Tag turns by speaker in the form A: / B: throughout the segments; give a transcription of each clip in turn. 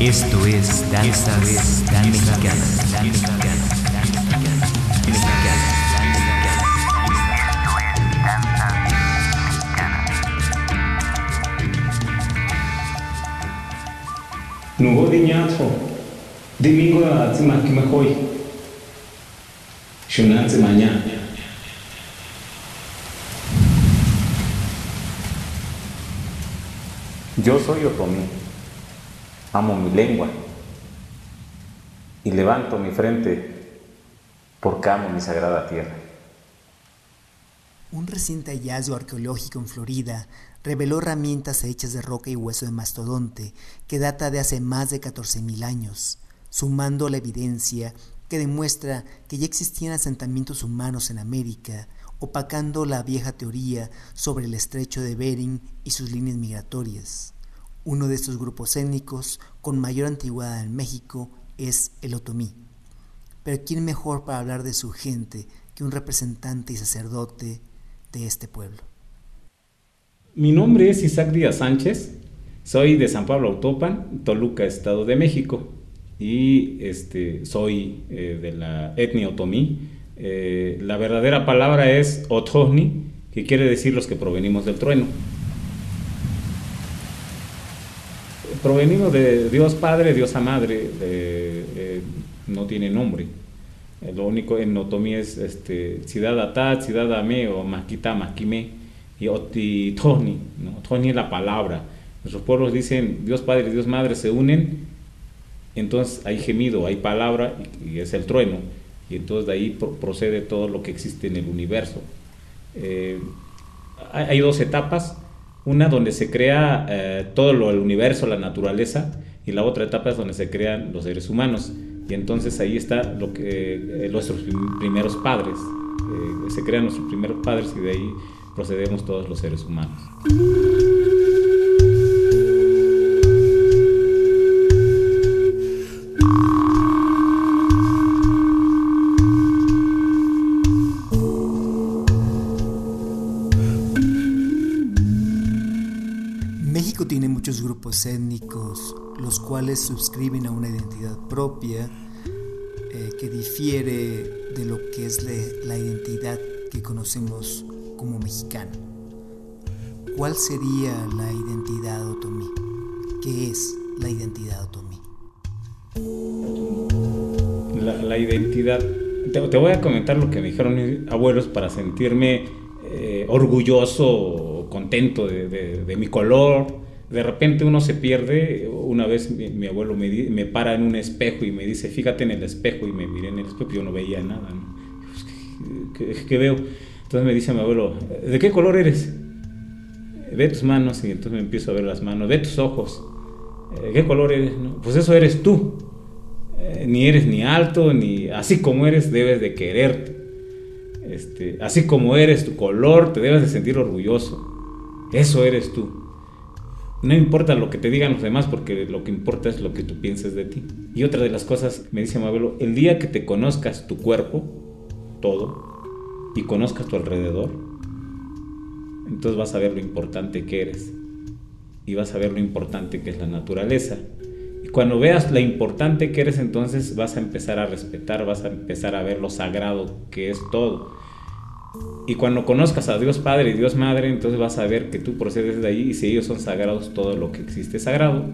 A: Esto es Danza Dan Mexicana. Dan Mexicana.
B: Nugo diñazo, domingo a tzima mañana. Yo soy Otomí, amo mi lengua y levanto mi frente porque amo mi sagrada tierra.
C: Un reciente hallazgo arqueológico en Florida reveló herramientas hechas de roca y hueso de mastodonte que data de hace más de 14.000 años, sumando la evidencia que demuestra que ya existían asentamientos humanos en América, opacando la vieja teoría sobre el estrecho de Bering y sus líneas migratorias. Uno de estos grupos étnicos con mayor antigüedad en México es el otomí. Pero ¿quién mejor para hablar de su gente que un representante y sacerdote de este pueblo?
B: Mi nombre es Isaac Díaz Sánchez, soy de San Pablo Autopan, Toluca, Estado de México, y este, soy eh, de la etnia otomí. Eh, la verdadera palabra es otohni, que quiere decir los que provenimos del trueno. Provenimos de Dios Padre, Dios Madre, eh, no tiene nombre. lo único en otomí es este, Ciudad Atat, Ciudad Ame o Maquita, Maquime y, y Tony, ¿no? Es la palabra. Nuestros pueblos dicen Dios Padre y Dios Madre se unen, entonces hay gemido, hay palabra y, es el trueno, y entonces de ahí procede todo lo que existe en el universo. Eh, hay, dos etapas, una donde se crea eh, todo lo, el universo, la naturaleza, y la otra etapa es donde se crean los seres humanos. Y entonces ahí está lo que eh, nuestros primeros padres. se crean nuestros primeros padres y de ahí procedemos todos los seres humanos.
C: Cuales suscriben a una identidad propia eh, que difiere de lo que es la identidad que conocemos como mexicano. ¿Cuál sería la identidad otomí? ¿Qué es la identidad otomí?
B: La, identidad, te, voy a comentar lo que me dijeron mis abuelos para sentirme eh, orgulloso, contento de, mi color. De repente uno se pierde. Una vez mi, abuelo me, me, para en un espejo y me dice, fíjate en el espejo y me miré en el espejo yo no veía nada. Pues, ¿Qué, veo? Entonces me dice mi abuelo, ¿de qué color eres? Ve tus manos y entonces me empiezo a ver las manos, ve tus ojos, ¿de qué color eres? Pues eso eres tú. Eh, ni eres ni alto, ni así como eres debes de quererte. Este, así como eres, tu color, te debes de sentir orgulloso. Eso eres tú. No importa lo que te digan los demás, porque lo que importa es lo que tú pienses de ti. Y otra de las cosas, me dice mi abuelo, el día que te conozcas tu cuerpo, todo, y conozcas tu alrededor, entonces vas a ver lo importante que eres y vas a ver lo importante que es la naturaleza. Y cuando veas lo importante que eres, entonces vas a empezar a respetar, vas a empezar a ver lo sagrado que es todo. Y cuando conozcas a Dios Padre y Dios Madre, entonces vas a ver que tú procedes de ahí y si ellos son sagrados, todo lo que existe es sagrado.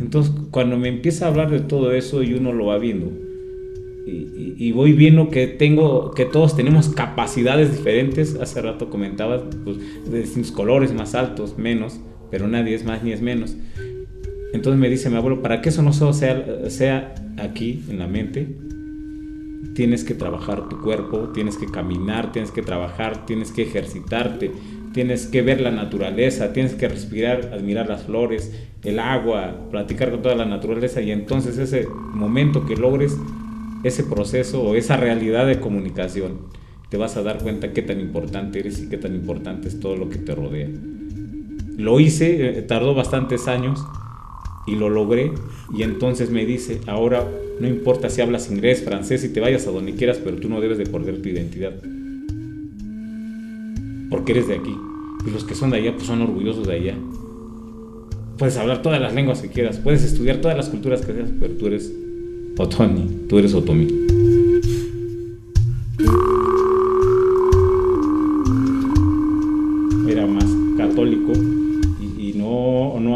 B: Entonces, cuando me empieza a hablar de todo eso y uno lo va viendo, y, voy viendo que tengo que todos tenemos capacidades diferentes. Hace rato comentabas pues, de distintos colores más altos menos pero nadie es más ni es menos. Entonces me dice mi abuelo para que eso no sea, sea aquí en la mente tienes que trabajar tu cuerpo tienes que caminar tienes que trabajar tienes que ejercitarte tienes que ver la naturaleza tienes que respirar admirar las flores el agua platicar con toda la naturaleza y entonces ese momento que logres ese proceso o esa realidad de comunicación, te vas a dar cuenta qué tan importante eres y qué tan importante es todo lo que te rodea. Lo hice, eh, tardó bastantes años, y lo logré. Y entonces me dice, ahora no importa si hablas inglés, francés, y te vayas a donde quieras, pero tú no debes de perder tu identidad. Porque eres de aquí. Y los que son de allá, pues son orgullosos de allá. Puedes hablar todas las lenguas que quieras, puedes estudiar todas las culturas que quieras, pero tú eres Otoni, tú eres Otomi.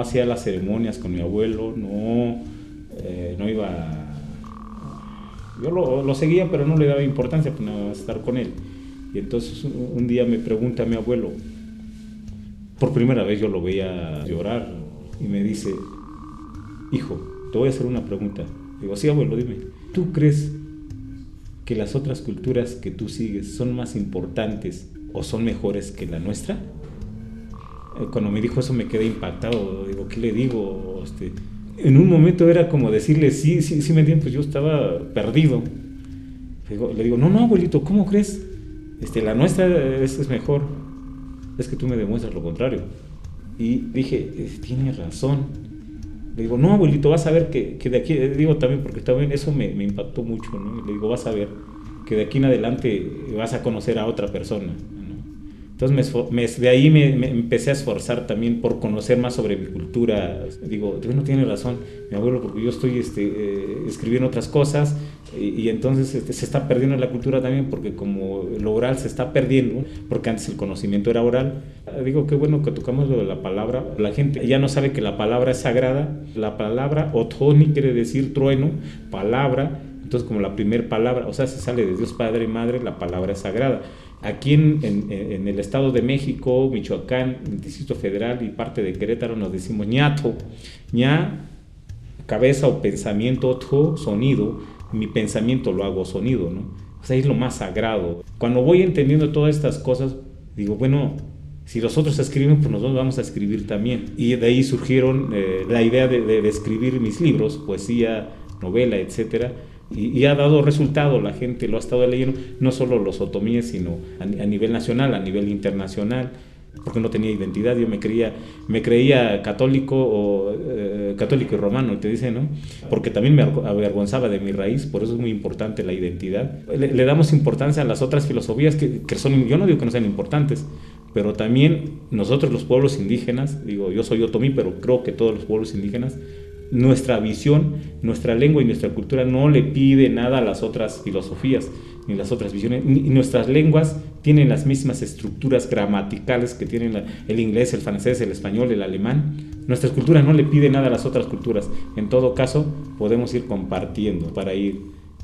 B: Hacía las ceremonias con mi abuelo, no, eh, no iba... Yo lo, seguía, pero no le daba importancia para pues, estar con él. Y entonces un día me pregunta mi abuelo, por primera vez yo lo veía llorar y me dice, hijo, te voy a hacer una pregunta. Digo, sí, abuelo, dime, ¿tú crees que las otras culturas que tú sigues son más importantes o son mejores que la nuestra? Eh, cuando me dijo eso me quedé impactado. Digo, ¿qué le digo? Este, en un momento era como decirle, sí, sí, sí me entiendo, pues yo estaba perdido. le digo, no, no, abuelito, ¿cómo crees? Este, la nuestra es, es mejor. Es que tú me demuestras lo contrario. Y dije, tiene razón. Le digo, no, abuelito, vas a ver que, que de aquí, eh, digo también, porque también eso me, me impactó mucho, ¿no? Le digo, vas a ver que de aquí en adelante vas a conocer a otra persona. Entonces me, de ahí me, empecé a esforzar también por conocer más sobre mi cultura. Digo, no tiene razón, mi abuelo, porque yo estoy este, eh, escribiendo otras cosas y, entonces este, se está perdiendo la cultura también porque como lo oral se está perdiendo, porque antes el conocimiento era oral. Digo, qué bueno que tocamos lo de la palabra. La gente ya no sabe que la palabra es sagrada. La palabra otoni quiere decir trueno, palabra. Entonces como la primera palabra, o sea, se sale de Dios Padre y Madre, la palabra es sagrada. Aquí en, en, el Estado de México, Michoacán, el Distrito Federal y parte de Querétaro nos decimos ñato. ña, cabeza o pensamiento, otro, sonido. Mi pensamiento lo hago sonido, ¿no? O sea, es lo más sagrado. Cuando voy entendiendo todas estas cosas, digo, bueno, si los otros escriben, pues nosotros vamos a escribir también. Y de ahí surgieron eh, la idea de, de, de escribir mis libros, poesía, novela, etcétera y, ha dado resultado, la gente lo ha estado leyendo, no solo los otomíes, sino a, nivel nacional, a nivel internacional, porque no tenía identidad, yo me creía, me creía católico o eh, católico y romano, te dice, ¿no? Porque también me avergonzaba de mi raíz, por eso es muy importante la identidad. Le, damos importancia a las otras filosofías que, que son, yo no digo que no sean importantes, pero también nosotros los pueblos indígenas, digo, yo soy otomí, pero creo que todos los pueblos indígenas nuestra visión, nuestra lengua y nuestra cultura no le pide nada a las otras filosofías ni las otras visiones. Nuestras lenguas tienen las mismas estructuras gramaticales que tienen el inglés, el francés, el español, el alemán. Nuestra cultura no le pide nada a las otras culturas. En todo caso, podemos ir compartiendo para ir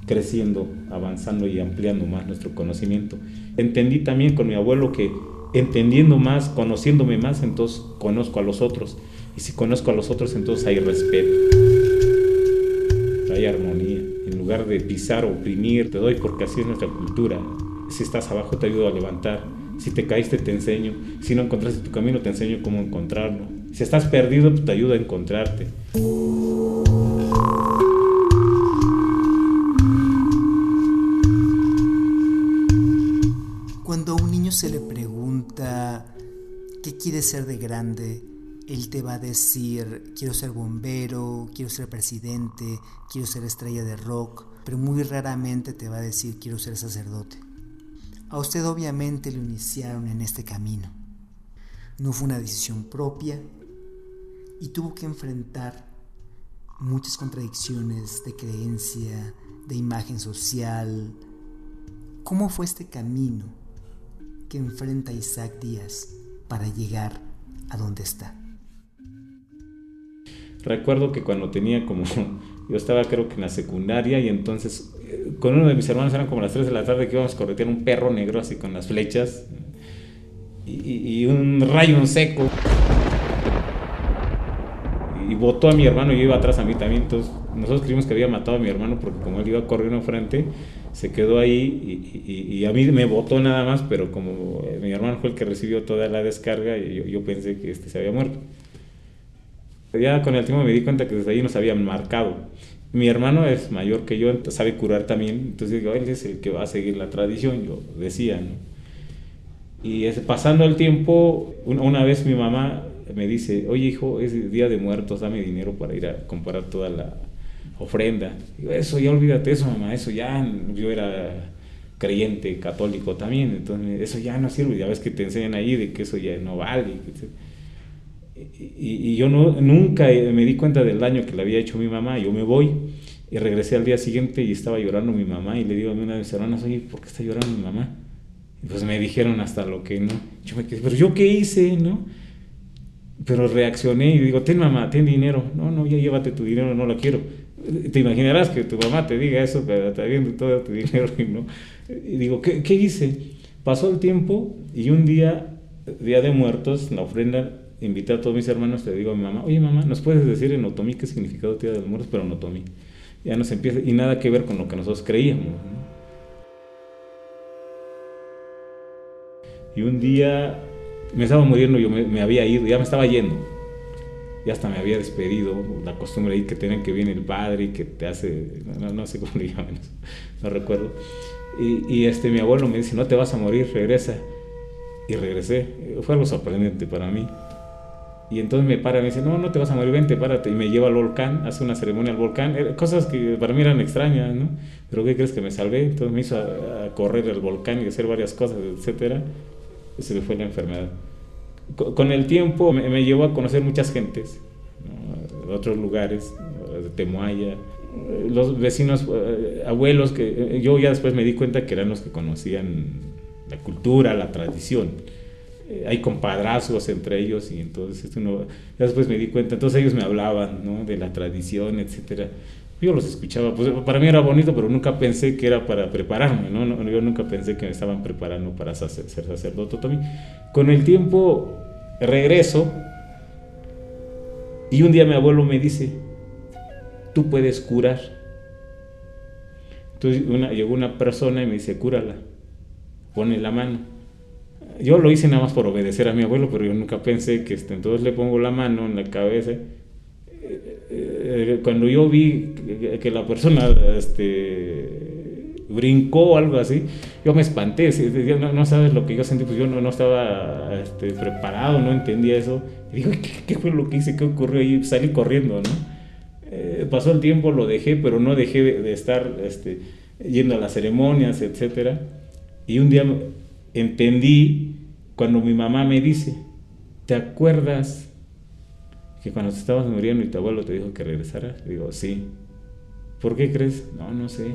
B: creciendo, avanzando y ampliando más nuestro conocimiento. Entendí también con mi abuelo que entendiendo más, conociéndome más, entonces conozco a los otros. Y si conozco a los otros, entonces hay respeto, hay armonía. En lugar de pisar o oprimir, te doy porque así es nuestra cultura. Si estás abajo, te ayudo a levantar. Si te caíste, te enseño. Si no encontraste tu camino, te enseño cómo encontrarlo. Si estás perdido, te ayudo a encontrarte.
C: Cuando a un niño se le pregunta qué quiere ser de grande, él te va a decir, quiero ser bombero, quiero ser presidente, quiero ser estrella de rock, pero muy raramente te va a decir, quiero ser sacerdote. A usted obviamente lo iniciaron en este camino. No fue una decisión propia y tuvo que enfrentar muchas contradicciones de creencia, de imagen social. ¿Cómo fue este camino que enfrenta Isaac Díaz para llegar a donde está?
B: Recuerdo que cuando tenía como, yo estaba creo que en la secundaria y entonces eh, con uno de mis hermanos eran como las 3 de la tarde que íbamos a corretear un perro negro así con las flechas y, un rayo seco. Y botó a mi hermano y yo iba atrás a mí también entonces nosotros creímos que había matado a mi hermano porque como él iba corriendo frente se quedó ahí y, a mí me botó nada más pero como eh, mi hermano fue el que recibió toda la descarga y yo, yo pensé que este se había muerto ya con el tiempo me di cuenta que desde ahí nos habían marcado. Mi hermano es mayor que yo, sabe curar también, entonces digo, él es el que va a seguir la tradición, yo decía, ¿no? Y pasando el tiempo, una vez mi mamá me dice, oye hijo, es Día de Muertos, dame dinero para ir a comprar toda la ofrenda. Digo, eso ya olvídate eso, mamá, eso ya, yo era creyente, católico también, entonces eso ya no sirve, ya ves que te enseñan ahí de que eso ya no vale. Y, y, yo no, nunca me di cuenta del daño que le había hecho mi mamá, yo me voy y regresé al día siguiente y estaba llorando mi mamá y le digo a una de mis hermanas, oye, ¿por qué está llorando mi mamá? Y pues me dijeron hasta lo que no. Yo me quedé, pero yo qué hice, ¿no? Pero reaccioné y digo, ten mamá, ten dinero. No, no, ya llévate tu dinero, no la quiero. Te imaginarás que tu mamá te diga eso, pero está viendo todo tu dinero y no. Y digo, ¿qué, ¿qué hice? Pasó el tiempo y un día, Día de Muertos, la ofrenda, invité a todos mis hermanos, te digo a mi mamá, oye mamá, ¿nos puedes decir en otomí qué significado Día de Muertos? Pero en otomí. Ya nos empieza, y nada que ver con lo que nosotros creíamos. Y un día me estaba muriendo, yo me, había ido, ya me estaba yendo. Ya hasta me había despedido. La costumbre ahí que tienen que viene el padre y que te hace, no, sé cómo le llaman, no recuerdo. Y, y, este, mi abuelo me dice, no te vas a morir, regresa. Y regresé. Fue algo sorprendente para mí. Y entonces me para y me dice, no, no te vas a morir, vente, párate. Y me lleva al volcán, hace una ceremonia al volcán. Cosas que para mí eran extrañas, ¿no? Pero ¿qué crees que me salvé? Entonces me hizo a, correr el volcán y hacer varias cosas, etcétera se me fue la enfermedad. Con el tiempo me, llevó a conocer muchas gentes, de otros lugares, de Temuaya, los vecinos, eh, abuelos, que eh, yo ya después me di cuenta que eran los que conocían la cultura, la tradición. Eh, hay compadrazos entre ellos y entonces uno, después me di cuenta, entonces ellos me hablaban ¿no? de la tradición, etcétera yo los escuchaba, pues para mí era bonito, pero nunca pensé que era para prepararme, ¿no? yo nunca pensé que me estaban preparando para ser sacerdote también. Con el tiempo regreso y un día mi abuelo me dice, tú puedes curar. Entonces llegó una persona y me dice, cúrala, pone la mano. Yo lo hice nada más por obedecer a mi abuelo, pero yo nunca pensé que este, entonces le pongo la mano en la cabeza eh, cuando yo vi que, la persona este, brincó o algo así, yo me espanté, no, sabes lo que yo sentí, pues yo no, estaba este, preparado, no entendía eso. Y digo, ¿qué, fue lo que hice? ¿Qué ocurrió? Y salí corriendo, ¿no? Eh, pasó el tiempo, lo dejé, pero no dejé de, estar este, yendo a las ceremonias, etc. Y un día entendí cuando mi mamá me dice, ¿te acuerdas que cuando te estabas muriendo y tu abuelo te dijo que regresara, digo, sí. ¿Por qué crees? No, no sé.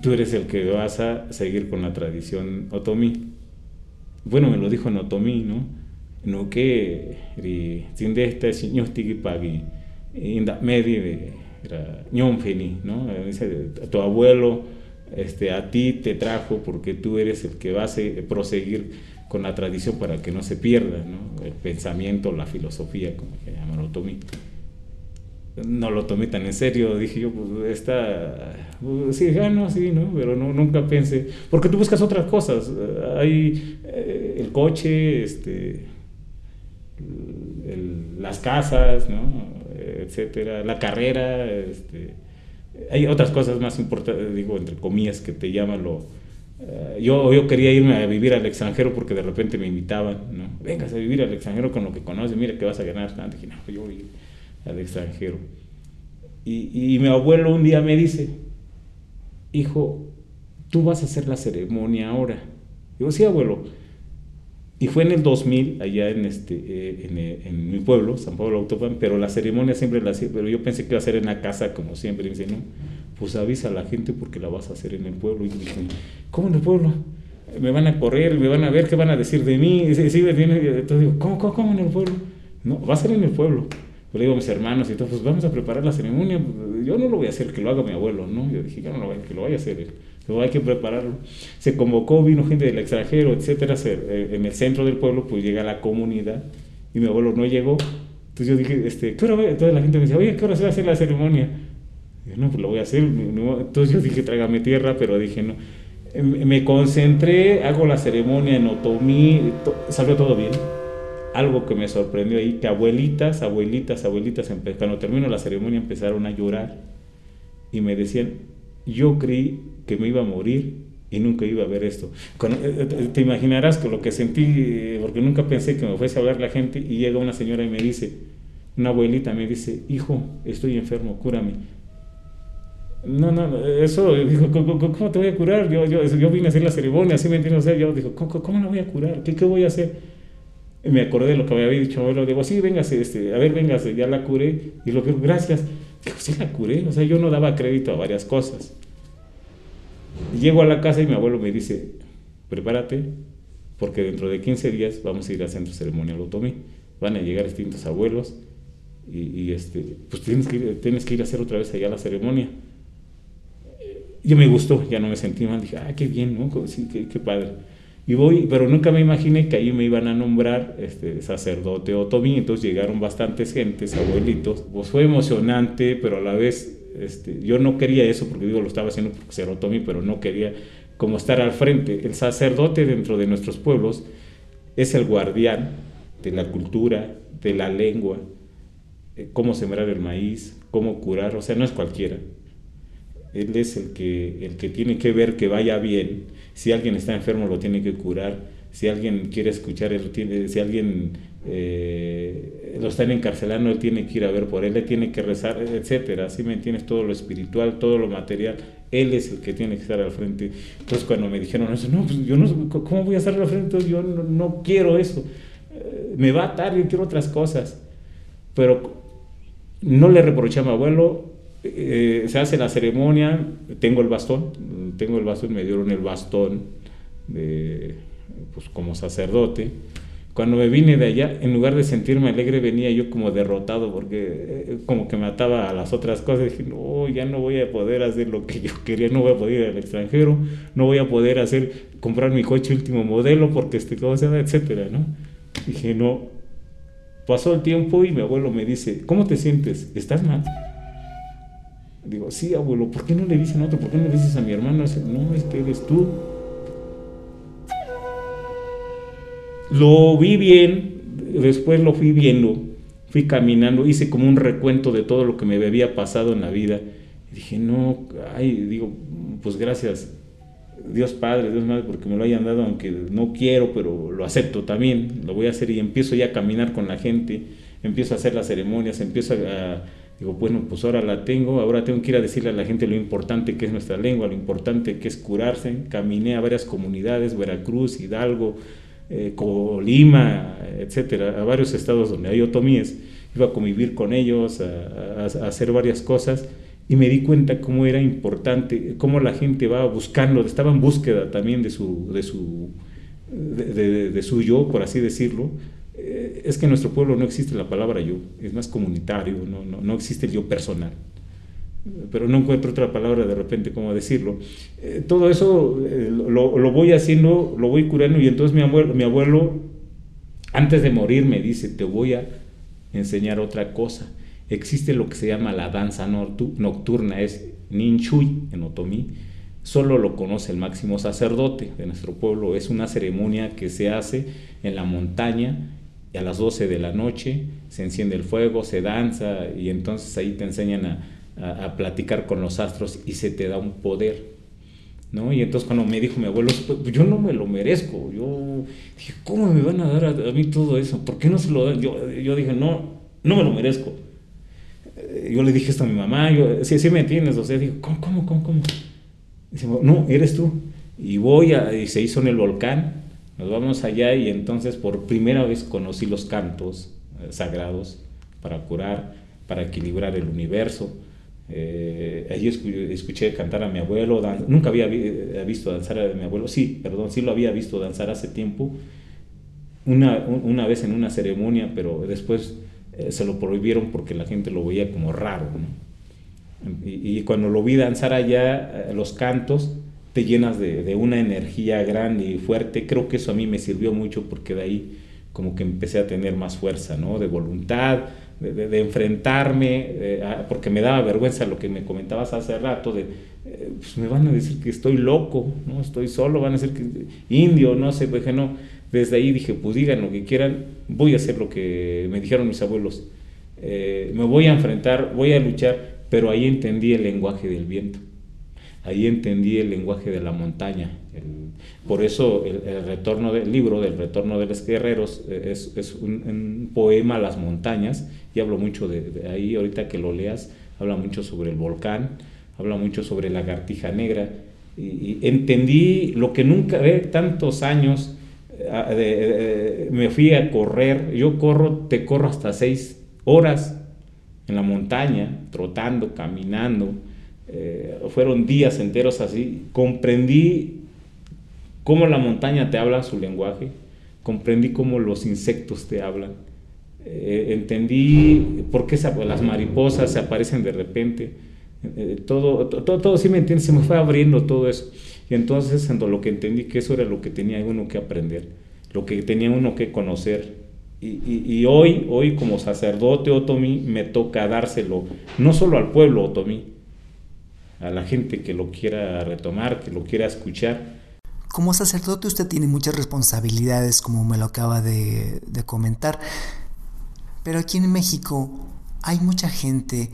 B: Tú eres el que vas a seguir con la tradición otomí. Bueno, me lo dijo en otomí, ¿no? No que sin de este señor pagui inda ¿no? Dice, tu abuelo este, a ti te trajo porque tú eres el que va a proseguir con la tradición para que no se pierda ¿no? el pensamiento, la filosofía, como se llama lo tomé. No lo tomé tan en serio, dije yo, pues está, pues, sí, ah, no, sí, ¿no? Pero no, nunca pensé, porque tú buscas otras cosas, hay eh, el coche, este, las casas, ¿no? etcétera, la carrera, este, hay otras cosas más importantes, digo, entre comillas, que te llaman lo, eh, yo, yo quería irme a vivir al extranjero porque de repente me invitaban, ¿no? Vengas a vivir al extranjero con lo que conoces, mira que vas a ganar. Dije, no, yo voy al extranjero. Y, y mi abuelo un día me dice, hijo, tú vas a hacer la ceremonia ahora. Digo, sí, abuelo. Y fue en el 2000, allá en, este, eh, en, eh, en, mi pueblo, San Pablo Autopan, pero la ceremonia siempre la hacía, pero yo pensé que iba a ser en la casa como siempre. Y me dice, no, pues avisa a la gente porque la vas a hacer en el pueblo. Y dije, ¿cómo en el pueblo? Me van a correr, me van a ver, ¿qué van a decir de mí? Y sí, entonces digo, ¿cómo, ¿cómo, en el pueblo? No, va a ser en el pueblo. Pero digo a mis hermanos y entonces, pues vamos a preparar la ceremonia. Yo no lo voy a hacer, que lo haga mi abuelo, ¿no? Yo dije, yo no lo voy a, que lo vaya a hacer él. Hay que prepararlo. Se convocó, vino gente del extranjero, etcétera. Eh, en el centro del pueblo, pues llega la comunidad y mi abuelo no llegó. Entonces yo dije, este, ¿qué hora va? Entonces la gente me decía, oye, ¿qué hora se va a hacer la ceremonia? no, pues lo voy a hacer. Entonces yo dije, trágame tierra, pero dije, no. Em, me concentré, hago la ceremonia en Otomí, salió todo bien. Algo que me sorprendió ahí, que abuelitas, abuelitas, abuelitas, cuando terminó la ceremonia empezaron a llorar y me decían, yo creí que me iba a morir y nunca iba a ver esto. te imaginarás con lo que sentí, porque nunca pensé que me fuese a hablar la gente y llega una señora y me dice, una abuelita me dice, hijo, estoy enfermo, cúrame. No, no, eso, dijo, ¿cómo, te voy a curar? Yo, yo, yo, vine a hacer la ceremonia, así me entiendes, o sea, yo digo, ¿cómo, ¿cómo, la voy a curar? ¿Qué, ¿Qué voy a hacer? Me acordé de lo que me había dicho abuelo, digo, sí, véngase, este, a ver, véngase, ya la curé, y lo que, gracias. Digo, sí la curé, o sea, yo no daba crédito a varias cosas. Llego a la casa y mi abuelo me dice, prepárate, porque dentro de 15 días vamos a ir al centro ceremonial Otomí. Van a llegar distintos abuelos y, este, pues tienes que, ir, tienes que ir a hacer otra vez allá la ceremonia. Y me gustó, ya no me sentí mal, dije, ah, qué bien, ¿no? Sí, qué, qué padre. Y voy, pero nunca me imaginé que ahí me iban a nombrar este, sacerdote otomí, entonces llegaron bastantes gentes, abuelitos. Pues fue emocionante, pero a la vez este, yo no quería eso porque digo, lo estaba haciendo por ser otomí, pero no quería como estar al frente. El sacerdote dentro de nuestros pueblos es el guardián de la cultura, de la lengua, eh, cómo sembrar el maíz, cómo curar, o sea, no es cualquiera. Él es el que, el que tiene que ver que vaya bien. Si alguien está enfermo, lo tiene que curar. Si alguien quiere escuchar, él tiene, si alguien eh, lo están encarcelando, él tiene que ir a ver por él, le tiene que rezar, etcétera. Así me entiendes, todo lo espiritual, todo lo material, él es el que tiene que estar al frente. Entonces, cuando me dijeron eso, no, pues yo no, ¿cómo voy a estar al frente? Yo no, quiero eso. Eh, me va a atar, yo quiero otras cosas. Pero no le reproché a mi abuelo, eh, se hace la ceremonia, tengo el bastón, tengo el bastón, me dieron el bastón de, pues, como sacerdote. Cuando me vine de allá, en lugar de sentirme alegre, venía yo como derrotado porque eh, como que me ataba a las otras cosas. Dije, no, ya no voy a poder hacer lo que yo quería, no voy a poder ir al extranjero, no voy a poder hacer, comprar mi coche último modelo porque este cosa, etcétera, ¿no? Dije, no. Pasó el tiempo y mi abuelo me dice, ¿cómo te sientes? ¿Estás mal? Digo, sí, abuelo, ¿por qué no le dicen a otro? ¿Por qué no le dices a mi hermano? No, es que eres tú. Lo vi bien, después lo fui viendo, fui caminando, hice como un recuento de todo lo que me había pasado en la vida. Y dije, no, ay, digo, pues gracias, Dios Padre, Dios Madre, porque me lo hayan dado, aunque no quiero, pero lo acepto también, lo voy a hacer y empiezo ya a caminar con la gente, empiezo a hacer las ceremonias, empiezo a, digo, bueno, pues ahora la tengo, ahora tengo que ir a decirle a la gente lo importante que es nuestra lengua, lo importante que es curarse, caminé a varias comunidades, Veracruz, Hidalgo, eh, Colima, etcétera, a varios estados donde hay otomíes, iba a convivir con ellos, a, hacer varias cosas y me di cuenta cómo era importante, cómo la gente va buscando, estaba en búsqueda también de su, de su, de, su yo, por así decirlo. Eh, es que en nuestro pueblo no existe la palabra yo, es más comunitario, no, no, no existe el yo personal pero no encuentro otra palabra de repente cómo decirlo. Eh, todo eso eh, lo, lo, voy haciendo, lo voy curando y entonces mi abuelo, mi abuelo, antes de morir, me dice, te voy a enseñar otra cosa. Existe lo que se llama la danza nocturna, es Ninchuy en Otomí. Solo lo conoce el máximo sacerdote de nuestro pueblo. Es una ceremonia que se hace en la montaña y a las 12 de la noche se enciende el fuego, se danza y entonces ahí te enseñan a, a, platicar con los astros y se te da un poder. ¿no? Y entonces cuando me dijo mi abuelo, pues, yo no me lo merezco, yo dije, ¿cómo me van a dar a, mí todo eso? ¿Por qué no se lo dan? Yo, yo dije, no, no me lo merezco. Eh, yo le dije esto a mi mamá, yo, sí, sí me entiendes, o sea, digo, ¿cómo, cómo, cómo, cómo? Dice, no, eres tú. Y voy a, y se hizo en el volcán, nos vamos allá y entonces por primera vez conocí los cantos eh, sagrados para curar, para equilibrar el universo eh, allí escuché cantar a mi abuelo, nunca había visto danzar a mi abuelo, sí, perdón, sí lo había visto danzar hace tiempo, una, una vez en una ceremonia, pero después eh, se lo prohibieron porque la gente lo veía como raro. Y, cuando lo vi danzar allá, eh, los cantos, te llenas de, de, una energía grande y fuerte. Creo que eso a mí me sirvió mucho porque de ahí como que empecé a tener más fuerza, ¿no? De voluntad, de, enfrentarme, eh, porque me daba vergüenza lo que me comentabas hace rato, de, eh, pues me van a decir que estoy loco, no estoy solo, van a decir que indio, no sé, pues no, desde ahí dije, pues digan lo que quieran, voy a hacer lo que me dijeron mis abuelos, eh, me voy a enfrentar, voy a luchar, pero ahí entendí el lenguaje del viento. Ahí entendí el lenguaje de la montaña. por eso el, retorno del libro, del retorno de los guerreros, eh, es, un, poema a las montañas y hablo mucho de, ahí, ahorita que lo leas, habla mucho sobre el volcán, habla mucho sobre la gartija negra. Y, entendí lo que nunca, de tantos años, eh, me fui a correr, yo corro, te corro hasta seis horas en la montaña, trotando, caminando, eh, fueron días enteros así, comprendí cómo la montaña te habla su lenguaje, comprendí cómo los insectos te hablan, eh, entendí por qué las mariposas se aparecen de repente, eh, todo, todo, todo, sí me entiendes, se me fue abriendo todo eso. Y entonces lo que entendí que eso era lo que tenía uno que aprender, lo que tenía uno que conocer, y, hoy, hoy como sacerdote otomí me toca dárselo, no solo al pueblo otomí, a la gente que lo quiera retomar, que lo quiera escuchar.
C: Como sacerdote usted tiene muchas responsabilidades, como me lo acaba de, comentar, pero aquí en México hay mucha gente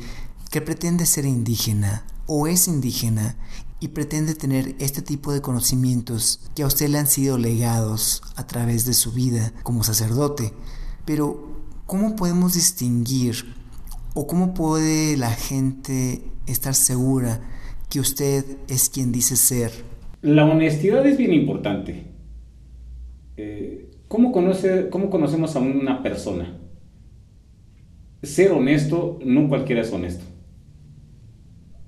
C: que pretende ser indígena o es indígena y pretende tener este tipo de conocimientos que a usted le han sido legados a través de su vida como sacerdote. Pero, ¿cómo podemos distinguir o cómo puede la gente estar segura que usted es quien dice ser?
B: La honestidad es bien importante. Eh, ¿cómo, conoce, ¿Cómo conocemos a una persona? Ser honesto, no cualquiera es honesto.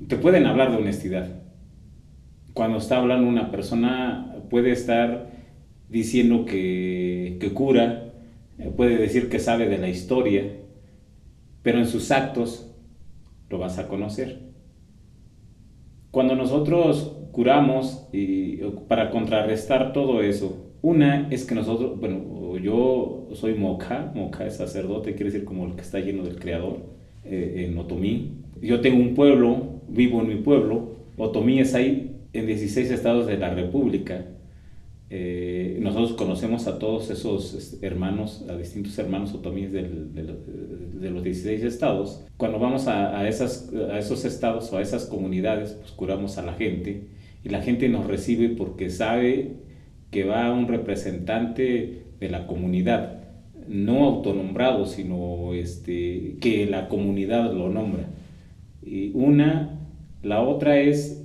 B: Te pueden hablar de honestidad cuando está hablando una persona puede estar diciendo que, cura, eh, puede decir que sabe de la historia, pero en sus actos lo vas a conocer. Cuando nosotros curamos y para contrarrestar todo eso, una es que nosotros, bueno, yo soy moca, moca es sacerdote, quiere decir como el que está lleno del Creador, eh, en Otomí. Yo tengo un pueblo, vivo en mi pueblo, Otomí es ahí en 16 estados de la República. Eh, nosotros conocemos a todos esos este, hermanos, a distintos hermanos otomíes de, los 16 estados. Cuando vamos a, esas, a esos estados o a esas comunidades, pues curamos a la gente y la gente nos recibe porque sabe que va un representante de la comunidad, no autonombrado, sino este, que la comunidad lo nombra. Y una, la otra es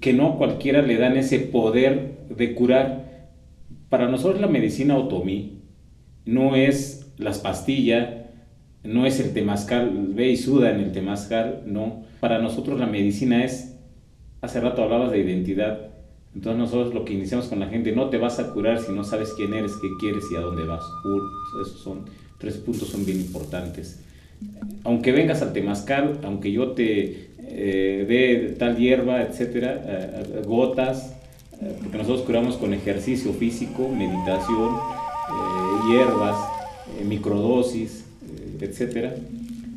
B: que no cualquiera le dan ese poder de curar. Para nosotros la medicina otomí no es las pastillas, no es el temazcal, ve y suda en el temazcal, no. Para nosotros la medicina es, hace rato hablabas de identidad, entonces nosotros lo que iniciamos con la gente, no te vas a curar si no sabes quién eres, qué quieres y a dónde vas. esos son tres puntos son bien importantes. Aunque vengas al temazcal, aunque yo te eh, de tal hierba, etcétera, eh, gotas, eh, porque nosotros curamos con ejercicio físico, meditación, hierbas, microdosis, etcétera.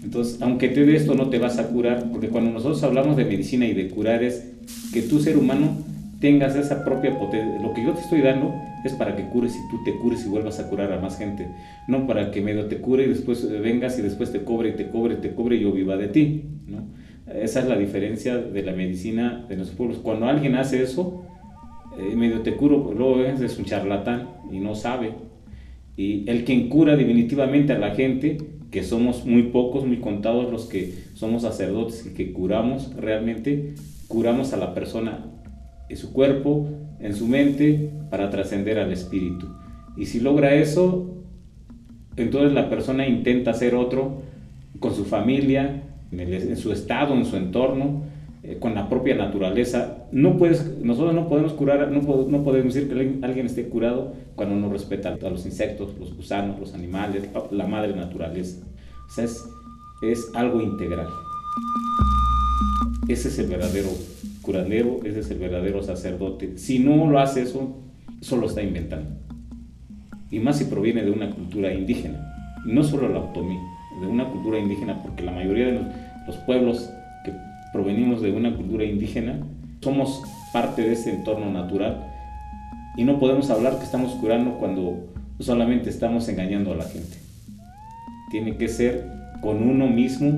B: Entonces, aunque te dé esto, no te vas a curar, porque cuando nosotros hablamos de medicina y de curar es que tú, ser humano, tengas esa propia potencia. Lo que yo te estoy dando es para que cures y tú te cures y vuelvas a curar a más gente. No para que medio te cure y después vengas y después te cobre te cobre te cobre y yo viva de ti. ¿no? Esa es la diferencia de la medicina de nuestros pueblos. Cuando alguien hace eso, eh, medio te curo, luego es un charlatán y no sabe. Y el quien cura definitivamente a la gente, que somos muy pocos, muy contados los que somos sacerdotes y que curamos realmente, curamos a la persona en su cuerpo, en su mente, para trascender al espíritu. Y si logra eso, entonces la persona intenta ser otro con su familia, en, su estado, en su entorno, eh, con la propia naturaleza. No puedes, nosotros no podemos curar, no, no, podemos decir que alguien esté curado cuando no respeta a los insectos, los gusanos, los animales, la madre naturaleza. O sea, es, algo integral. Ese es el verdadero curandero, ese es el verdadero sacerdote. Si no lo hace eso, solo está inventando. Y más si proviene de una cultura indígena, no solo la automía de una cultura indígena, porque la mayoría de los, pueblos que provenimos de una cultura indígena somos parte de ese entorno natural y no podemos hablar que estamos curando cuando solamente estamos engañando a la gente. Tiene que ser con uno mismo,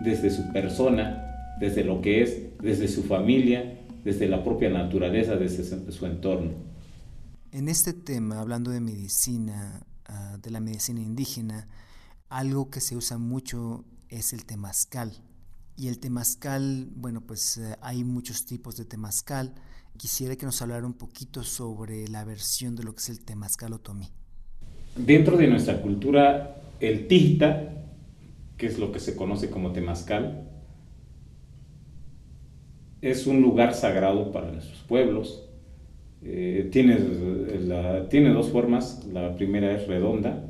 B: desde su persona, desde lo que es, desde su familia, desde la propia naturaleza, desde su entorno.
C: En este tema, hablando de medicina, ah, de la medicina indígena, algo que se usa mucho es el temazcal. Y el temazcal, bueno, pues eh, hay muchos tipos de temazcal. Quisiera que nos hablara un poquito sobre la versión de lo que es el temazcal otomí.
B: Dentro de nuestra cultura, el tista, que es lo que se conoce como temazcal, es un lugar sagrado para nuestros pueblos. Eh, tiene, tiene dos formas, la primera es redonda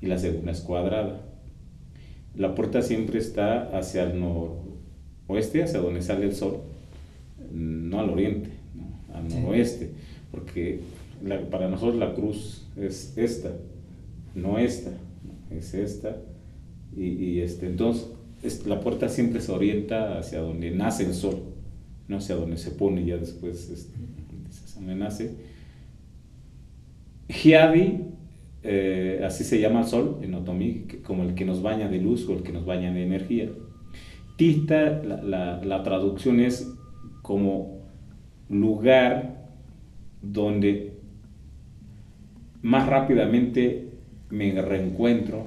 B: y la segunda es cuadrada. La puerta siempre está hacia el noroeste, hacia donde sale el sol, no al oriente, al noroeste, porque para nosotros la cruz es esta, no esta, es esta, y, este, entonces la puerta siempre se orienta hacia donde nace el sol no sé a dónde se pone ya después, este, se nace. Hiadi, eh, así se llama el sol en Otomí, como el que nos baña de luz o el que nos baña de energía. Tista, la, traducción es como lugar donde más rápidamente me reencuentro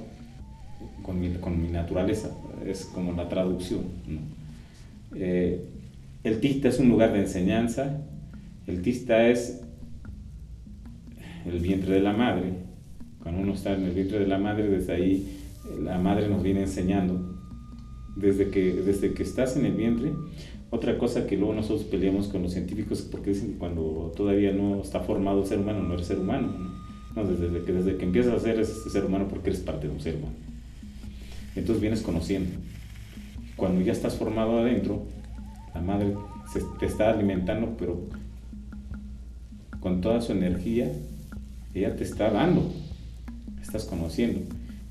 B: con mi, naturaleza, es como la traducción. Eh, el tista es un lugar de enseñanza, el tista es el vientre de la madre. Cuando uno está en el vientre de la madre, desde ahí la madre nos viene enseñando. Desde que, desde que estás en el vientre, otra cosa que luego nosotros peleamos con los científicos porque dicen que cuando todavía no está formado el ser humano, no eres ser humano. ¿no? desde, que, desde que empiezas a ser ese ser humano porque eres parte de un ser humano. Entonces vienes conociendo. Cuando ya estás formado adentro, la madre te está alimentando, pero con toda su energía, ella te está dando, estás conociendo,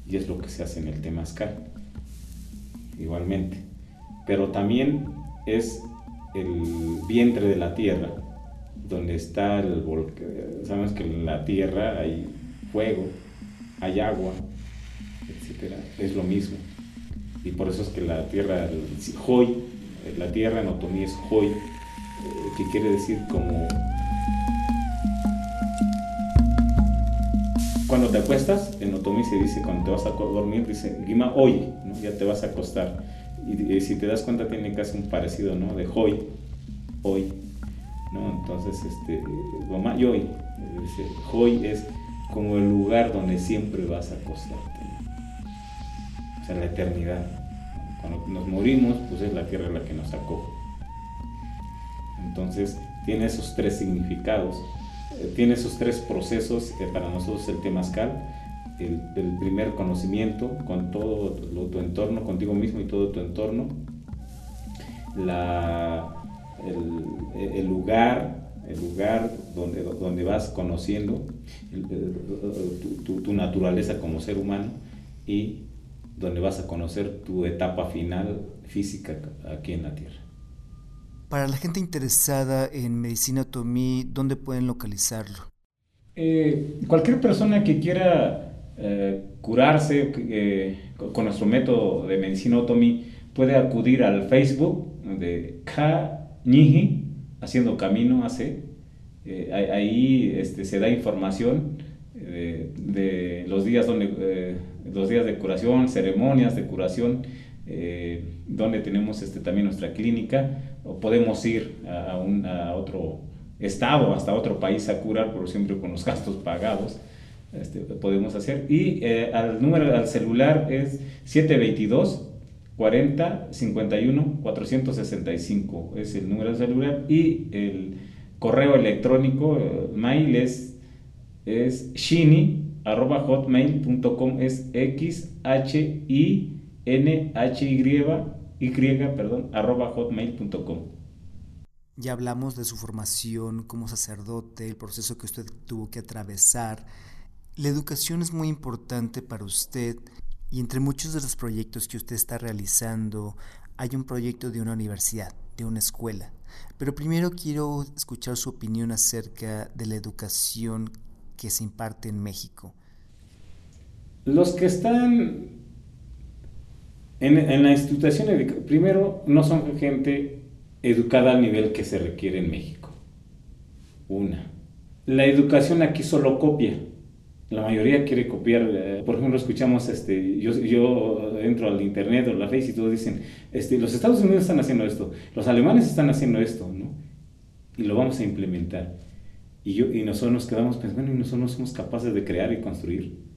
B: y es lo que se hace en el temazcal, igualmente. Pero también es el vientre de la tierra, donde está el volcán. Sabemos que en la tierra hay fuego, hay agua, etc. Es lo mismo. Y por eso es que la tierra, hoy, la tierra en otomí es hoy, eh, que quiere decir como... Cuando te acuestas, en otomí se dice, cuando te vas a dormir, dice, Gima hoy, ya te vas a acostar. Y, si te das cuenta tiene casi un parecido, ¿no? De hoy, hoy, ¿no? Entonces, este, Goma hoy, hoy es como el lugar donde siempre vas a acostarte. O sea, la eternidad. Cuando nos morimos, pues es la tierra la que nos sacó. Entonces, tiene esos tres significados, tiene esos tres procesos que para nosotros el temazcal, el, el primer conocimiento con todo tu entorno, contigo mismo y todo tu entorno, la, el, lugar, el lugar donde, donde vas conociendo tu, tu, naturaleza como ser humano y donde vas a conocer tu etapa final física aquí en la Tierra.
C: Para la gente interesada en medicina otomí, ¿dónde pueden localizarlo?
B: Eh, cualquier persona que quiera eh, curarse eh, con nuestro método de medicina otomí puede acudir al Facebook de Ka haciendo camino hace. ahí este, se da información de, los días donde los días de curación, ceremonias de curación, donde tenemos este, también nuestra clínica, o podemos ir a, un, a, otro estado, hasta otro país a curar, pero siempre con los gastos pagados. Este, podemos hacer. Y eh, al número al celular es 722 40 51 465 es el número de celular y el correo electrónico el mail es, es shini arroba hotmail.com es x h i n h y y perdón arroba hotmail.com
C: ya hablamos de su formación como sacerdote, el proceso que usted tuvo que atravesar. La educación es muy importante para usted y entre muchos de los proyectos que usted está realizando hay un proyecto de una universidad, de una escuela. Pero primero quiero escuchar su opinión acerca de la educación que se imparte en México?
B: Los que están En, en la institución, primero, no son gente educada al nivel que se requiere en México. Una. La educación aquí solo copia. La mayoría quiere copiar. Eh, por ejemplo, escuchamos, este, yo, yo entro al internet o la face y todos dicen, este, los Estados Unidos están haciendo esto, los alemanes están haciendo esto, ¿no? Y lo vamos a implementar. Y, yo, y nosotros nos quedamos pensando, y nosotros no somos capaces de crear y construir.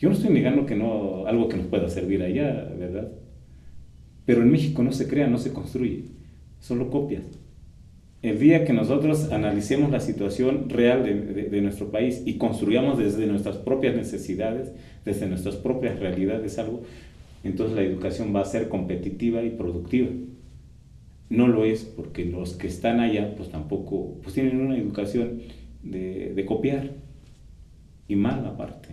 B: Yo no estoy negando que no, algo que nos pueda servir allá, ¿verdad? Pero en México no se crea, no se construye, solo copias. El día que nosotros analicemos la situación real de, nuestro país y construyamos desde nuestras propias necesidades, desde nuestras propias realidades algo, entonces la educación va a ser competitiva y productiva. No lo es porque los que están allá pues tampoco pues tienen una educación de, copiar y mal aparte.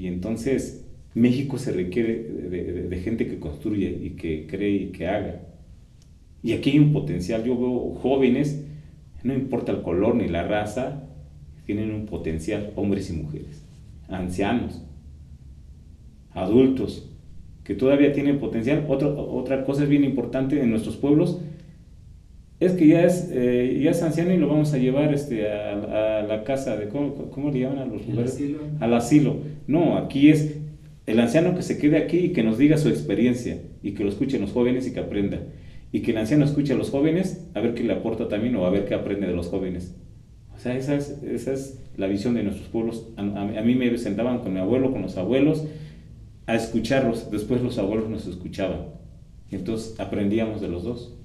B: Y entonces México se requiere de, gente que construye y que cree y que haga. Y aquí hay un potencial. Yo veo jóvenes, no importa el color ni la raza, tienen un potencial, hombres y mujeres, ancianos, adultos, que todavía tienen potencial. otra cosa es bien importante en nuestros pueblos, es que ya es, eh, ya es anciano y lo vamos a llevar este, a, la casa de, ¿cómo, le llaman a los lugares? Asilo. Al asilo. No, aquí es el anciano que se quede aquí y que nos diga su experiencia y que lo escuchen los jóvenes y que aprenda. Y que el anciano escuche a los jóvenes a ver qué le aporta también o a ver qué aprende de los jóvenes. O sea, esa es, esa es la visión de nuestros pueblos. A, a mí me sentaban con mi abuelo, con los abuelos, a escucharlos. Después los abuelos nos escuchaban. Entonces aprendíamos de los dos.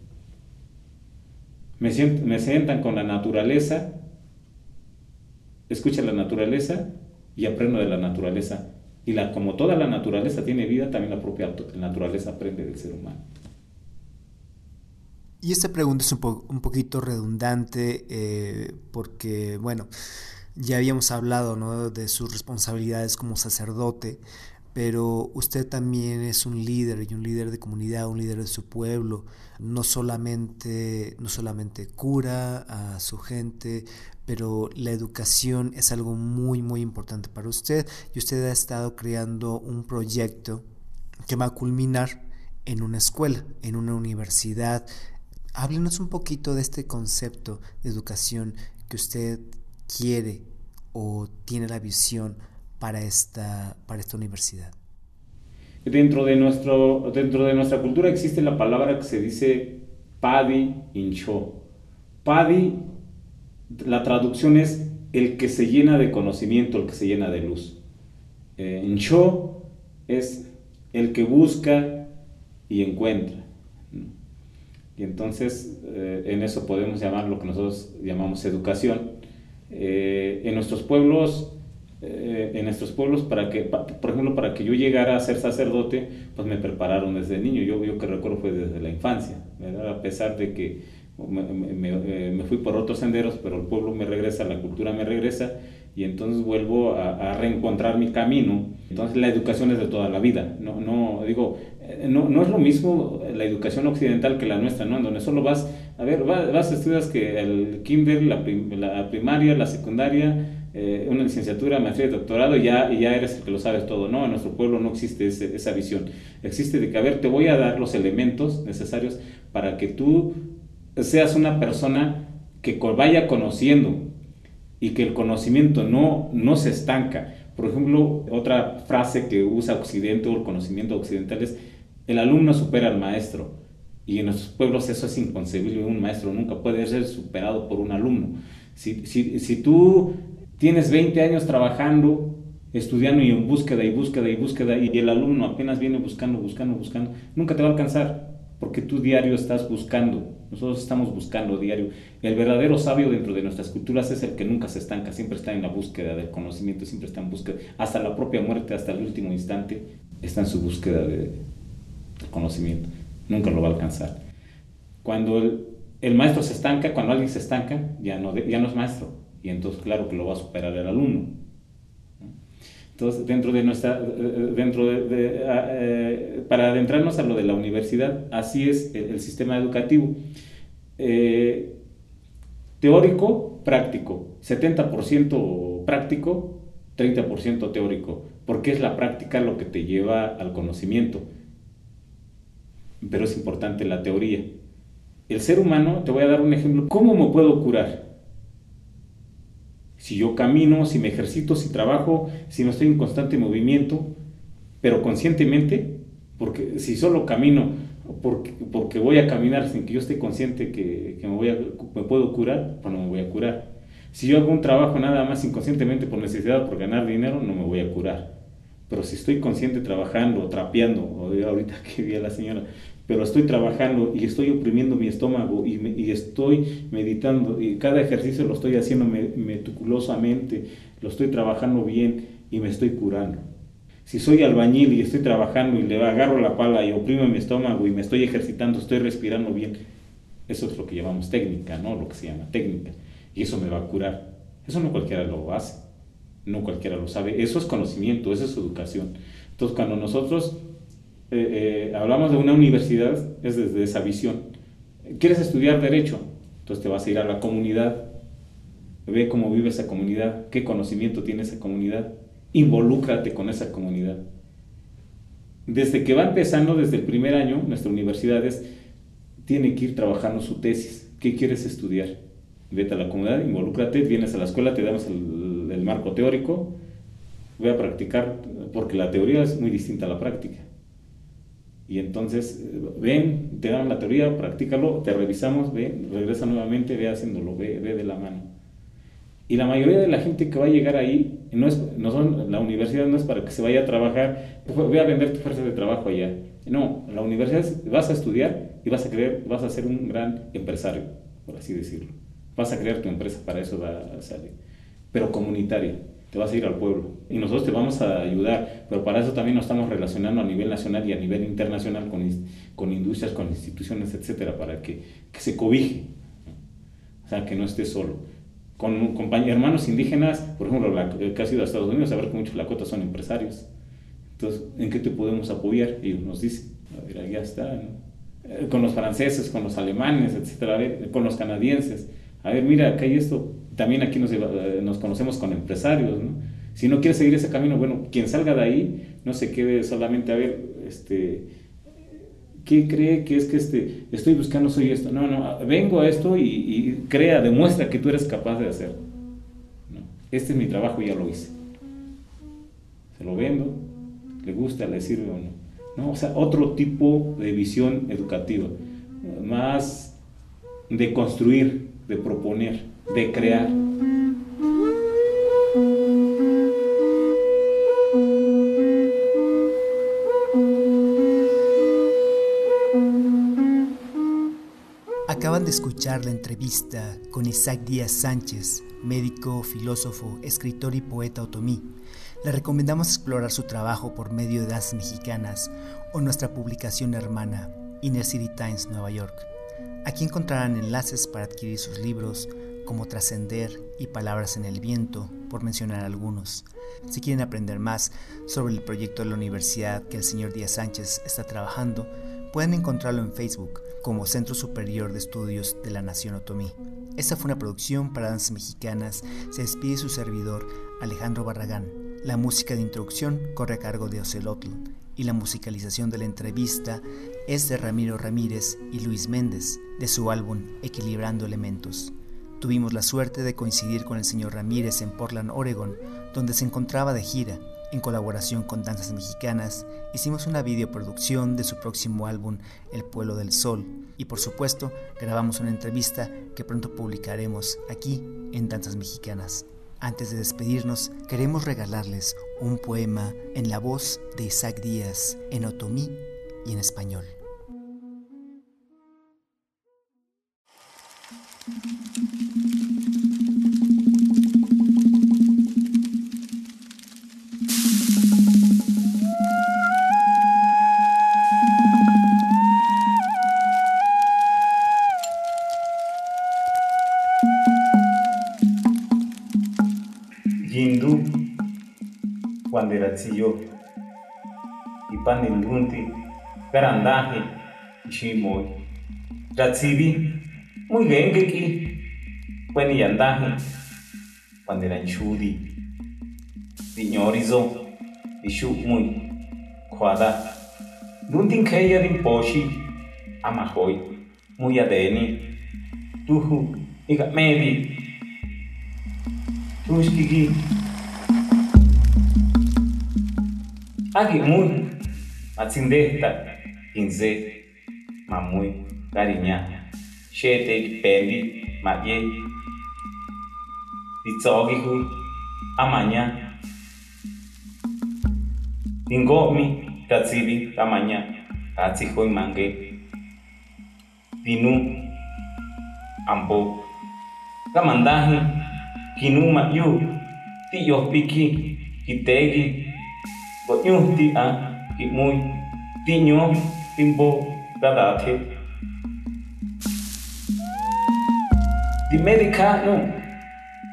B: Me, me sientan con la naturaleza, escucha la naturaleza y aprendo de la naturaleza. Y la, como toda la naturaleza tiene vida, también la propia naturaleza aprende del ser humano.
C: Y esta pregunta es un, un poquito redundante eh, porque, bueno, ya habíamos hablado ¿no? de sus responsabilidades como sacerdote, pero usted también es un líder y un líder de comunidad, un líder de su pueblo. No solamente, no solamente cura a su gente, pero la educación es algo muy, muy importante para usted y usted ha estado creando un proyecto que va a culminar en una escuela, en una universidad. Háblenos un poquito de este concepto de educación que usted quiere o tiene la visión para esta, para esta universidad?
B: Dentro de, nuestro, dentro de nuestra cultura existe la palabra que se dice Padi Incho. Padi, la traducción es el que se llena de conocimiento, el que se llena de luz. Eh, Incho es el que busca y encuentra. Y entonces eh, en eso podemos llamar lo que nosotros llamamos educación. Eh, en nuestros pueblos eh, en nuestros pueblos para que, por ejemplo, para que yo llegara a ser sacerdote, pues me prepararon desde niño. Yo, yo que recuerdo fue desde la infancia, a pesar de que me, eh, me, fui por otros senderos, pero el pueblo me regresa, la cultura me regresa y entonces vuelvo a, reencontrar mi camino. Entonces la educación es de toda la vida. No, no digo, eh, no, no es lo mismo la educación occidental que la nuestra, ¿no? En donde solo vas, a ver, vas, vas estudias que el kinder, la, la primaria, la secundaria, eh, una licenciatura, maestría doctorado ya, ya eres el que lo sabes todo. No, en nuestro pueblo no existe esa visión. Existe de que, a ver, te voy a dar los elementos necesarios para que tú seas una persona que vaya conociendo y que el conocimiento no, no se estanca. Por ejemplo, otra frase que usa Occidente o el conocimiento occidental es, el alumno supera al maestro. Y en nuestros pueblos eso es inconcebible. Un maestro nunca puede ser superado por un alumno. Si, si, si tú tienes 20 años trabajando, estudiando y en búsqueda y búsqueda y búsqueda y el alumno apenas viene buscando, buscando, buscando, nunca te va a alcanzar porque tú diario estás buscando. Nosotros estamos buscando diario. El verdadero sabio dentro de nuestras culturas es el que nunca se estanca, siempre está en la búsqueda del conocimiento, siempre está en búsqueda, hasta la propia muerte, hasta el último instante, está en su búsqueda de, conocimiento. Nunca lo va a alcanzar. Cuando el, maestro se estanca, cuando alguien se estanca, ya no es maestro, y entonces claro que lo va a superar el alumno. Entonces, dentro de nuestra, dentro de, eh, para adentrarnos a lo de la universidad, así es el, sistema educativo. Eh, teórico, práctico, 70% práctico 30% teórico, porque es la práctica lo que te lleva al conocimiento. Pero es importante la teoría. El ser humano, te voy a dar un ejemplo, ¿cómo me puedo curar? Si yo camino, si me ejercito, si trabajo, si no estoy en constante movimiento, pero conscientemente, porque si solo camino porque, porque voy a caminar sin que yo esté consciente que, que me, voy a, me puedo curar, pues no me voy a curar. Si yo hago un trabajo nada más inconscientemente por necesidad, por ganar dinero, no me voy a curar. Pero si estoy consciente trabajando, trapeando, o ahorita que vi a la señora, pero estoy trabajando y estoy oprimiendo mi estómago y, estoy meditando y cada ejercicio lo estoy haciendo meticulosamente, lo estoy trabajando bien y me estoy curando. Si soy albañil y estoy trabajando y le agarro la pala y oprimo mi estómago y me estoy ejercitando, estoy respirando bien, eso es lo que llamamos técnica, ¿no? Lo que se llama técnica. Y eso me va a curar. Eso no cualquiera lo hace, no cualquiera lo sabe. Eso es conocimiento, eso es educación. Entonces, cuando nosotros eh, eh, hablamos de una universidad, es desde esa visión. ¿Quieres estudiar derecho? Entonces te vas a ir a la comunidad, ve cómo vive esa comunidad, qué conocimiento tiene esa comunidad involúcrate con esa comunidad. Desde que va empezando, desde el primer año, nuestra universidad tiene que ir trabajando su tesis. ¿Qué quieres estudiar? Vete a la comunidad, involúcrate, vienes a la escuela, te damos el, el marco teórico, voy a practicar, porque la teoría es muy distinta a la práctica. Y entonces, ven, te dan la teoría, practícalo, te revisamos, ve, regresa nuevamente, ve haciéndolo, ve, ve de la mano. Y la mayoría de la gente que va a llegar ahí, no es, no son, la universidad no es para que se vaya a trabajar, voy a vender tu fuerza de trabajo allá. No, la universidad vas a estudiar y vas a creer, vas a ser un gran empresario, por así decirlo. Vas a crear tu empresa, para eso va a salir. Pero comunitaria, te vas a ir al pueblo. Y nosotros te vamos a ayudar, pero para eso también nos estamos relacionando a nivel nacional y a nivel internacional con, con industrias, con instituciones, etcétera, para que, que se cobije. O sea, que no esté solo con, hermanos indígenas, por ejemplo, la, que ha sido a Estados Unidos, saber que muchos lakotas son empresarios. Entonces, ¿en qué te podemos apoyar? Y nos dicen, a ver, ya está. Eh, con los franceses, con los alemanes, etcétera, con los canadienses. A ver, mira, acá hay esto. También aquí nos, eh, nos conocemos con empresarios, ¿no? Si no quieres seguir ese camino, bueno, quien salga de ahí, no se quede solamente a ver, este, ¿qué cree que es que este, estoy buscando soy esto? No, no, vengo a esto y, crea, demuestra que tú eres capaz de hacerlo. Este es mi trabajo ya lo hice. Se lo vendo, le gusta, le sirve o no. ¿No? O sea, otro tipo de visión educativa, más de construir, de proponer, de crear.
C: Acaban de escuchar la entrevista con Isaac Díaz Sánchez, médico, filósofo, escritor y poeta otomí. Le recomendamos explorar su trabajo por medio de danzas mexicanas o nuestra publicación hermana, Inner City Times Nueva York. Aquí encontrarán enlaces para adquirir sus libros como Trascender y Palabras en el Viento, por mencionar algunos. Si quieren aprender más sobre el proyecto de la universidad que el señor Díaz Sánchez está trabajando, pueden encontrarlo en Facebook como Centro Superior de Estudios de la Nación Otomí. Esta fue una producción para danzas mexicanas. Se despide su servidor Alejandro Barragán. La música de introducción corre a cargo de Ocelotl y la musicalización de la entrevista es de Ramiro Ramírez y Luis Méndez de su álbum Equilibrando Elementos. Tuvimos la suerte de coincidir con el señor Ramírez en Portland, Oregon, donde se encontraba de gira en colaboración con Danzas Mexicanas, hicimos una videoproducción de su próximo álbum El Pueblo del Sol y por supuesto grabamos una entrevista que pronto publicaremos aquí en Danzas Mexicanas. Antes de despedirnos, queremos regalarles un poema en la voz de Isaac Díaz en otomí y en español.
B: nzio ipandini runti garandahi iximoy ratsibi muyenkeki kweni yandahi pandiranchudi riñorizo ixu'muy kjuada runtinkeya rinpoxi amajoy muyadeni tuju ika'medi tuxkiki Agmun, Matsindeta, tá? quinze, Mamui, Garinha, Chete, Pendi, Magie, Itzogihu, Amanhã, Ingomi, Tatsiri, Amanhã, Tatsihoi Mangue, Dinu, Ambo, Kamandahi, Kinuma Yu, piqui, Kitegi, bo yung ti a ki muy ti nyo timbo dadate di medica no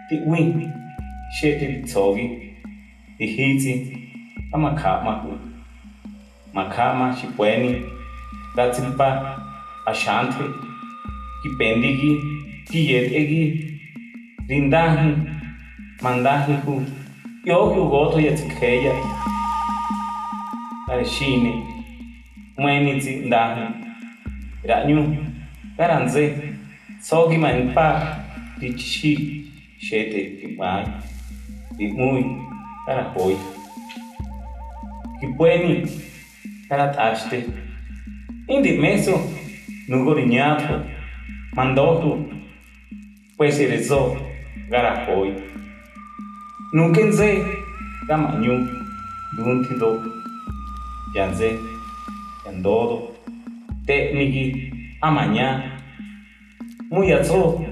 B: ti win she ti tsogi di hiti ama kama makama shipweni datimpa ashante kipendigi kiyetegi rindahi mandahi ku yo yo goto yetikheya shine mwenitsi ndahi ranyu karanze sogi manpa tichi shete kimai dimui kara hoi kipweni kara taste indi meso nugorinyato mandoto kweserezo gara hoi nukenze kamanyu duntido Pianzè, Endoro, Tecnici, Amagnà, Muiazzò,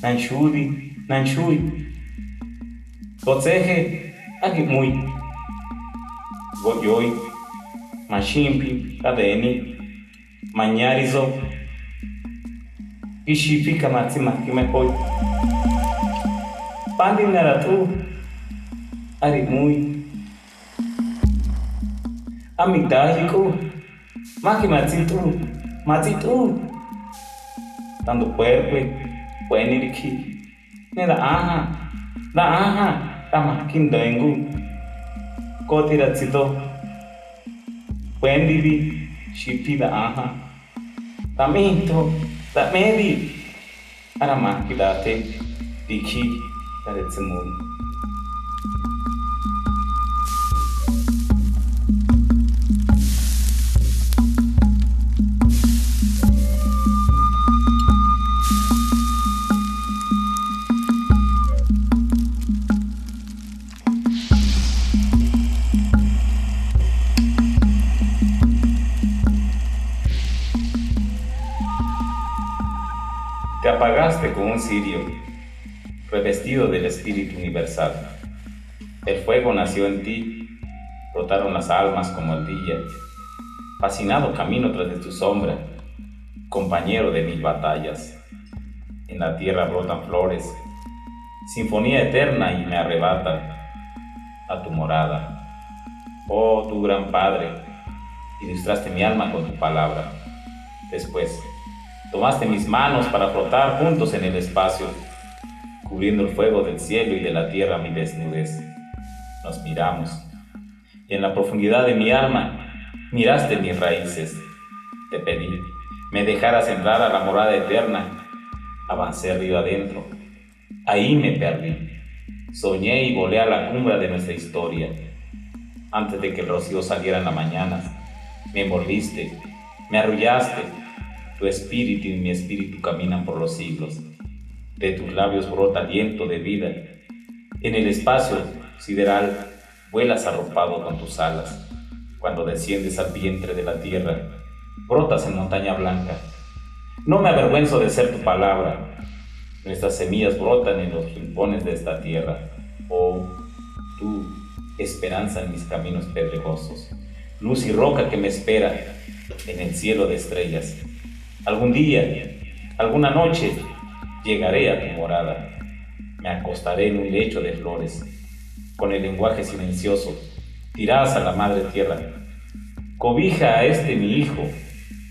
B: Nanciuri, Nanciuri, Gozzeche, Agimui, goyoy Macimpi, Cadeni, Magnariso, Ishipi, Camazzi, Machime, poi. Pandi Naratu, amigdálico, magmatito, matito, tanto pueble, pueniriki, ne da aha, da aha, tama kindengu, kotiratito, puendibi, shipi da aha, taminto, da medi, aramaki date, diki, da retsimuni. Espíritu Universal. El fuego nació en ti, brotaron las almas como día. Fascinado camino tras de tu sombra, compañero de mil batallas. En la tierra brotan flores, sinfonía eterna y me arrebatan a tu morada. Oh, tu gran Padre, ilustraste mi alma con tu palabra. Después, Tomaste mis manos para flotar juntos en el espacio, cubriendo el fuego del cielo y de la tierra mi desnudez. Nos miramos, y en la profundidad de mi alma miraste mis raíces. Te pedí, me dejaras entrar a la morada eterna. Avancé río adentro. Ahí me perdí. Soñé y volé a la cumbre de nuestra historia. Antes de que el rocío saliera en la mañana, me envolviste, me arrullaste tu espíritu y mi espíritu caminan por los siglos. De tus labios brota aliento de vida. En el espacio sideral vuelas arropado con tus alas. Cuando desciendes al vientre de la tierra, brotas en montaña blanca. No me avergüenzo de ser tu palabra. Nuestras semillas brotan en los rincones de esta tierra. Oh, tú, esperanza en mis caminos pedregosos. Luz y roca que me espera en el cielo de estrellas. Algún día, alguna noche, llegaré a tu morada. Me acostaré en un lecho de flores. Con el lenguaje silencioso, dirás a la madre tierra, cobija a este mi hijo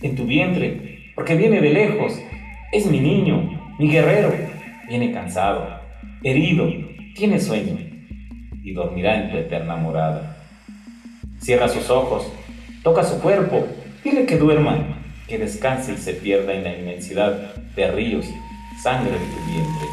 B: en tu vientre, porque viene de lejos. Es mi niño, mi guerrero. Viene cansado, herido, tiene sueño. y dormirá en tu eterna morada. Cierra sus ojos, toca su cuerpo, dile que duerma, que descanse y se pierda en la inmensidad de ríos, sangre de tu vientre.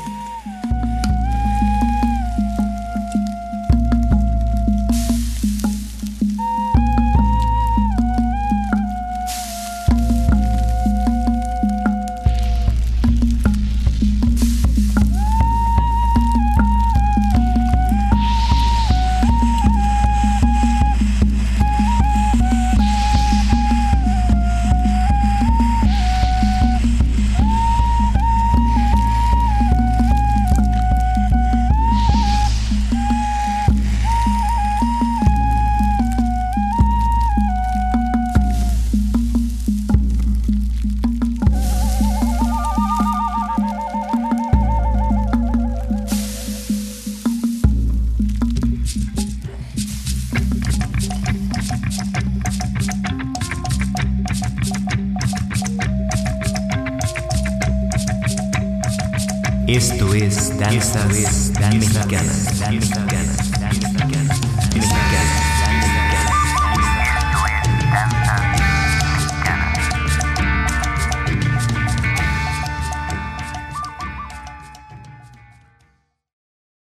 D: Esto es Danza, Dan Mexicana. Dan Mexicana.